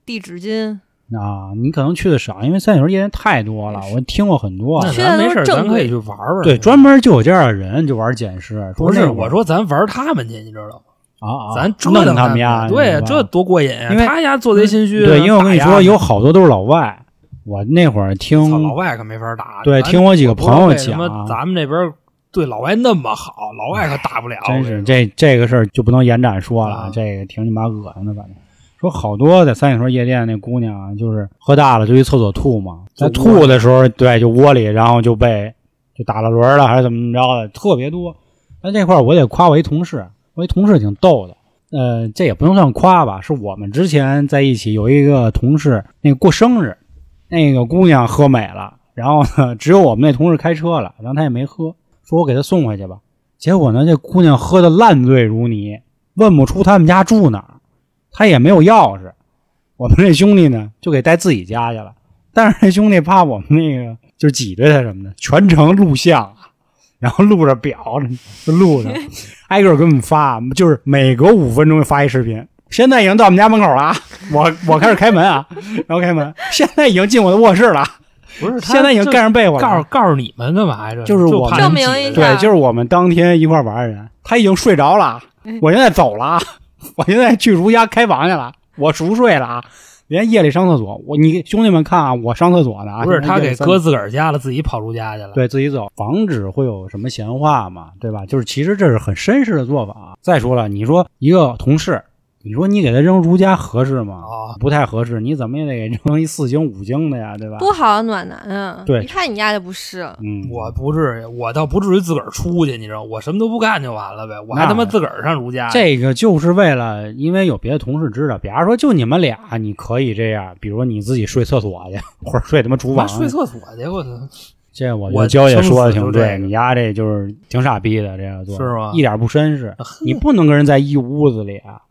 递纸巾。啊，你可能去的少，因为三里屯夜店太多了，我听过很多。那咱没事，咱可以去玩玩。对，专门就有这样的人，就玩捡尸。不是，我说咱玩他们去，你知道吗？啊啊！咱折腾他们家，对，这多过瘾啊！因为他家做贼心虚。对，因为我跟你说，有好多都是老外。我那会儿听老外可没法打。对，听我几个朋友讲，咱们这边对老外那么好，老外可打不了。真是这这个事儿就不能延展说了，这个挺你妈恶心的，反正。说好多在三里屯夜店那姑娘啊，就是喝大了就去厕所吐嘛，在吐的时候，对，就窝里，然后就被就打了轮了，还是怎么着的，特别多。那这块我得夸我一同事，我一同事挺逗的，呃，这也不能算夸吧，是我们之前在一起有一个同事，那个过生日，那个姑娘喝美了，然后呢，只有我们那同事开车了，然后他也没喝，说我给他送回去吧。结果呢，这姑娘喝的烂醉如泥，问不出他们家住哪儿。他也没有钥匙，我们这兄弟呢就给带自己家去了。但是那兄弟怕我们那个就挤兑他什么的，全程录像，然后录着表就录着，挨个给我们发，就是每隔五分钟就发一视频。现在已经到我们家门口了，我我开始开门啊，然后开门，现在已经进我的卧室了，不是，他现在已经盖上被窝了。告诉告诉你们干嘛呀？这就是我们证明一下对，就是我们当天一块玩的人，他已经睡着了，我现在走了，我现在去如家开房去了，我熟睡了啊，连夜里上厕所，我你兄弟们看啊，我上厕所呢啊，不是他给搁自个儿家了，自己跑如家去了。对自己走，防止会有什么闲话嘛，对吧？就是其实这是很绅士的做法。再说了，你说一个同事，你说你给他扔如家合适吗？啊，不太合适，你怎么也得给扔一四经五经的呀，对吧？多好啊暖男啊！对一看你家就不是。嗯，我不至于，我倒不至于自个儿出去，你知道，我什么都不干就完了呗。我还他妈自个儿上如家，这个就是为了，因为有别的同事知道，比方说就你们俩，你可以这样，比如你自己睡厕所去，或者睡他妈厨房睡厕所去，我操！这我我觉得娇姐说的挺对，你丫这就是挺傻逼的，这样做是吗一点不绅士，你不能跟人在一屋子里啊，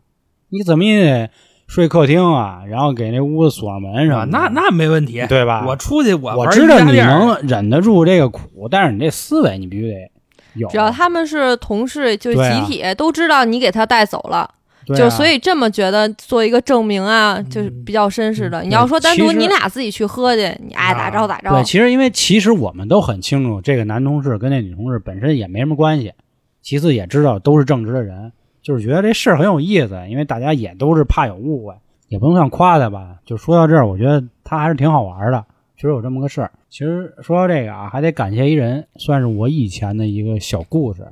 你怎么也得睡客厅啊，然后给那屋子锁上门什啊，么的。那那没问题，对吧？我出去我我知道你能忍得住这个苦，但是你这思维你必须得有。只要他们是同事，就集体、都知道你给他带走了，啊就所以这么觉得做一个证明啊，就是比较绅士的。你要说单独你俩自己去喝去，你爱咋着咋着。对，其实因为其实我们都很清楚，这个男同事跟那女同事本身也没什么关系，其次也知道都是正直的人，就是觉得这事儿很有意思，因为大家也都是怕有误会，也不能算夸他吧。就说到这儿，我觉得他还是挺好玩的，确实有这么个事儿。其实说到这个啊，还得感谢一人，算是我以前的一个小故事。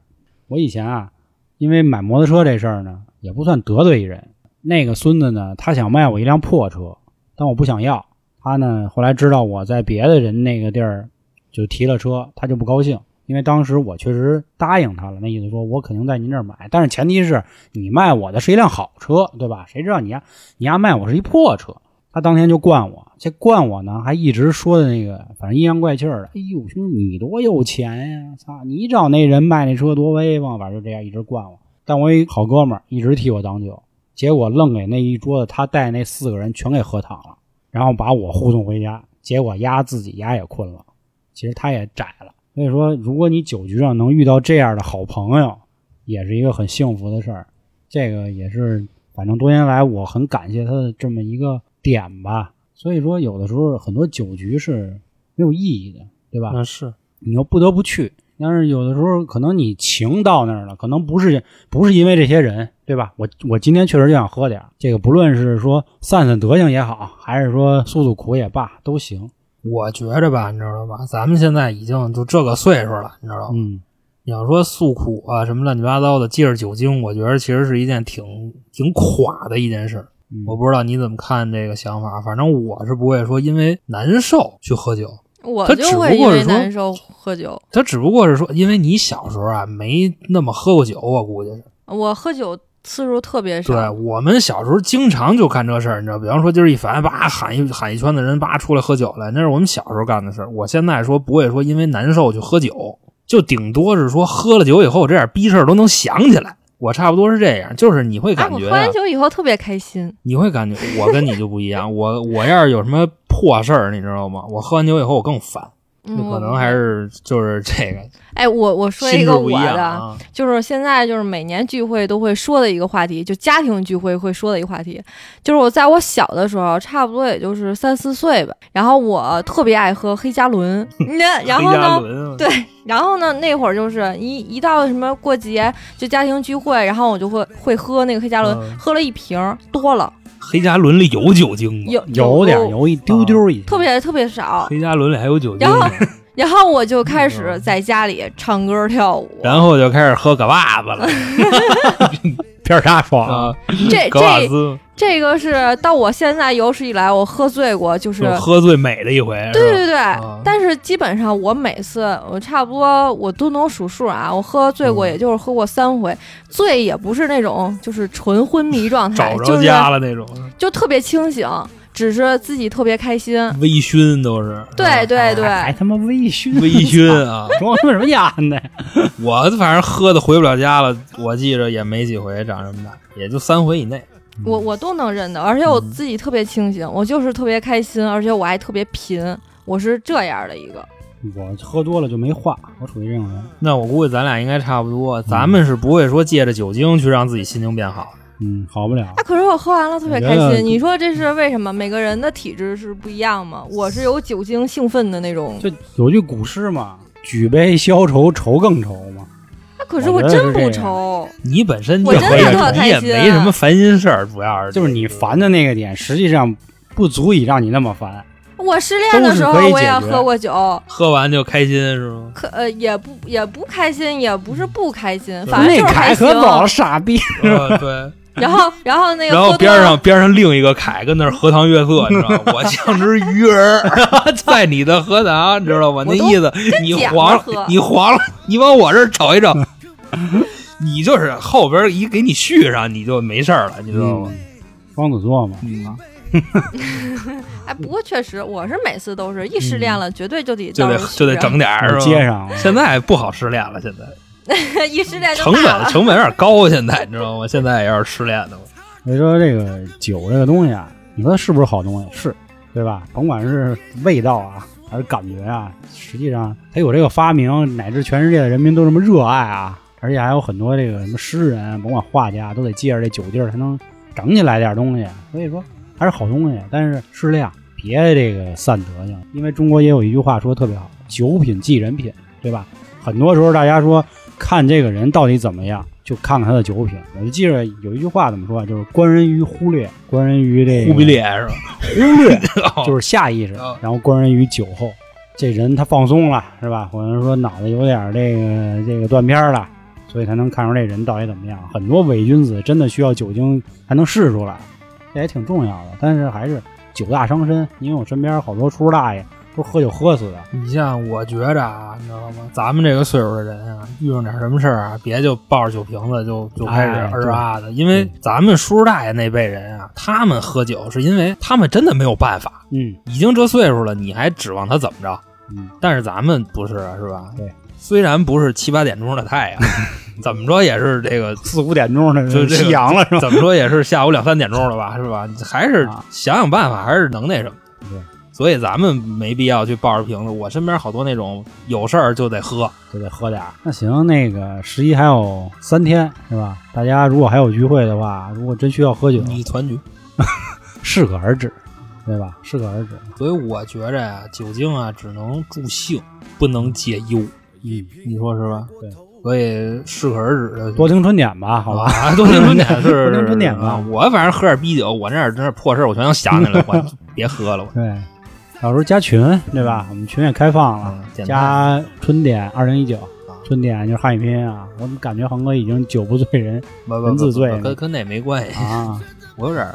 我以前啊，因为买摩托车这事儿呢，也不算得罪一人。那个孙子呢，他想卖我一辆破车，但我不想要。他呢，后来知道我在别的人那个地儿就提了车，他就不高兴，因为当时我确实答应他了，那意思说我肯定在您这儿买，但是前提是你卖我的是一辆好车，对吧？谁知道你丫你丫卖我是一破车？他当天就惯我，这惯我呢，还一直说的那个，反正阴阳怪气儿的。哎呦，兄弟，你多有钱呀！操，你找那人卖那车多威风，反正就这样一直惯我。但我一好哥们儿一直替我挡酒，结果愣给那一桌子他带那四个人全给喝躺了，然后把我护送回家。结果丫自己丫也困了，其实他也窄了。所以说，如果你酒局上能遇到这样的好朋友，也是一个很幸福的事儿。这个也是，反正多年来我很感谢他的这么一个点吧。所以说，有的时候很多酒局是没有意义的，对吧？那是你又不得不去。但是有的时候可能你情到那儿了，可能不是不是因为这些人，对吧？我我今天确实就想喝点儿这个，不论是说散散德行也好，还是说诉诉苦也罢，都行。我觉着吧，你知道吧？咱们现在已经就这个岁数了，你知道吗？嗯，你要说诉苦啊，什么乱七八糟的，借着酒精，我觉得其实是一件挺挺垮的一件事我不知道你怎么看这个想法，反正我是不会说因为难受去喝酒，我他只不就会因过是说为难受喝酒。他只不过是说，因为你小时候啊没那么喝过酒，我估计是。我喝酒次数特别少对，我们小时候经常就干这事儿，你知道，比方说今儿一烦，叭喊一喊一圈的人，叭出来喝酒来，那是我们小时候干的事儿。我现在说不会说因为难受去喝酒，就顶多是说喝了酒以后这点逼事儿都能想起来。我差不多是这样，就是你会哎，感觉、我喝完酒以后特别开心。你会感觉我跟你就不一样，我我要是有什么破事儿，你知道吗？我喝完酒以后我更烦，可能还是就是这个 哎，我我说一个我的，啊。就是现在就是每年聚会都会说的一个话题，就家庭聚会会说的一个话题，就是我在我小的时候，差不多也就是三四岁吧，然后我特别爱喝黑加仑，那然后呢，啊对，然后呢那会儿就是一一到什么过节就家庭聚会，然后我就会会喝那个黑加仑，嗯喝了一瓶儿多了，黑加仑里有酒精吗？有有点儿有一丢丢一些，特别特别少，黑加仑里还有酒精？然后呢，然后我就开始在家里唱歌跳舞，然后就开始喝葛袜子了。片儿沙爽。啊，这这这个是到我现在有史以来我喝醉过，就是喝醉美的一回，对对对，啊。但是基本上我每次我差不多我都能数数啊，我喝醉过嗯。也就是喝过三回，醉也不是那种就是纯昏迷状态，找着就是家了那种，就特别清醒，只是自己特别开心。微醺都是，对对对，还他妈微醺，微醺啊！装他妈什么烟呢？我反正喝的回不了家了，我记着也没几回长这么大，也就三回以内。我我都能认得，而且我嗯自己特别清醒，我就是特别开心，而且我还特别贫，我是这样的一个。我喝多了就没话，我属于这种人。那我估计咱俩应该差不嗯多，咱们是不会说借着酒精去让自己心情变好的。嗯，好不了。啊，可是我喝完了特别开心。你说这是为什么？每个人的体质是不一样吗？我是有酒精兴奋的那种，就有句古诗嘛，“举杯消愁愁更愁”嘛。那可是我我真不愁。你本身我真的特你也开心没什么烦心事儿，主要是就是你烦的那个点，实际上不足以让你那么烦。我失恋的时候我也喝过酒，喝完就开心是吗？可呃也不也不开心，也不是不开心，反正就是还行凯可。早了，傻逼。呃对，然后然后那个然后边上边上另一个凯跟那儿荷塘月色，你知道吗？我像只鱼儿 在你的荷塘，你知道吗？那意思你黄了你黄了，你往我这儿瞅一瞅，你就是后边一给你续上，你就没事儿了，你知道吗？双子座嘛，嗯，哎，不过确实，我是每次都是一失恋了，绝对就得就得就得整点儿，是吧接上了。现在不好失恋了，现在 一失恋就成。本成本有点高，现在你知道吗？现在也要是失恋的话，所以说这个酒这个东西啊，你说它是不是好东西？是，对吧？甭管是味道啊，还是感觉啊，实际上它有这个发明，乃至全世界的人民都这么热爱啊，而且还有很多这个什么诗人，甭管画家，都得借着这酒劲儿才能整起来点东西。所以说还是好东西，但是适量，别这个散德性。因为中国也有一句话说的特别好：“酒品即人品”，对吧？很多时候大家说看这个人到底怎么样，就看看他的酒品。我就记着有一句话怎么说啊，就是观人于忽略，观人于这个忽必烈是吧？忽略 就是下意识哦，然后观人于酒后。这人他放松了，是吧？或者说脑子有点这个这个断片儿了，所以才能看出这人到底怎么样。很多伪君子真的需要酒精才能试出来，这也挺重要的。但是还是酒大伤身，因为我身边好多叔叔大爷都喝酒喝死的。你像我觉着啊，你知道吗？咱们这个岁数的人啊，遇上点什么事儿啊，别就抱着酒瓶子就就开始哎儿啊的，因为咱们叔叔大爷那辈人啊，他们喝酒是因为他们真的没有办法，嗯已经这岁数了，你还指望他怎么着？嗯，但是咱们不是啊，是吧？对，虽然不是七八点钟的太阳，怎么着也是这个 四五点钟的就这个夕阳了是吧？怎么说也是下午两三点钟了吧，是吧？还是啊想想办法，还是能那什么。对，所以咱们没必要去抱着瓶子。我身边好多那种有事儿就得喝，就得喝点儿。那行，那个十一还有三天是吧？大家如果还有聚会的话，如果真需要喝酒，你团局。适可而止，对吧？适可而止。所以我觉着呀，酒精啊只能助兴，不能解忧。嗯，你说是吧？对。所以适可而止的多听春点吧，好吧？啊，多听春点 是多听春点吧啊我反正喝点啤酒，我那点真是破事儿我全都想起来了，我 别喝了。我对，到时候加群，对吧？我们群也开放了，嗯加春点二零一九啊，春点就是汉语拼音啊。我怎么感觉恒哥已经酒不醉人不不文字醉不跟跟那没关系，啊？我有点儿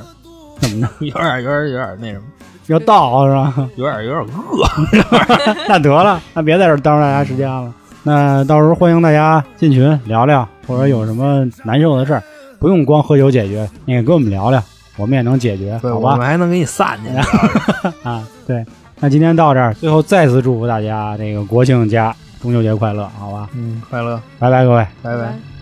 怎么着？有点儿有点儿有点儿那什么，要到是吧？有点儿有点儿饿。那得了，那别在这儿耽误大家时间了。那到时候欢迎大家进群聊聊，或者有什么难受的事儿，不用光喝酒解决，你也跟我们聊聊，我们也能解决，对，好吧我们？还能给你散去。啊，对。那今天到这儿，最后再次祝福大家这个国庆加中秋节快乐，好吧？嗯，快乐，拜拜，各位。拜拜。拜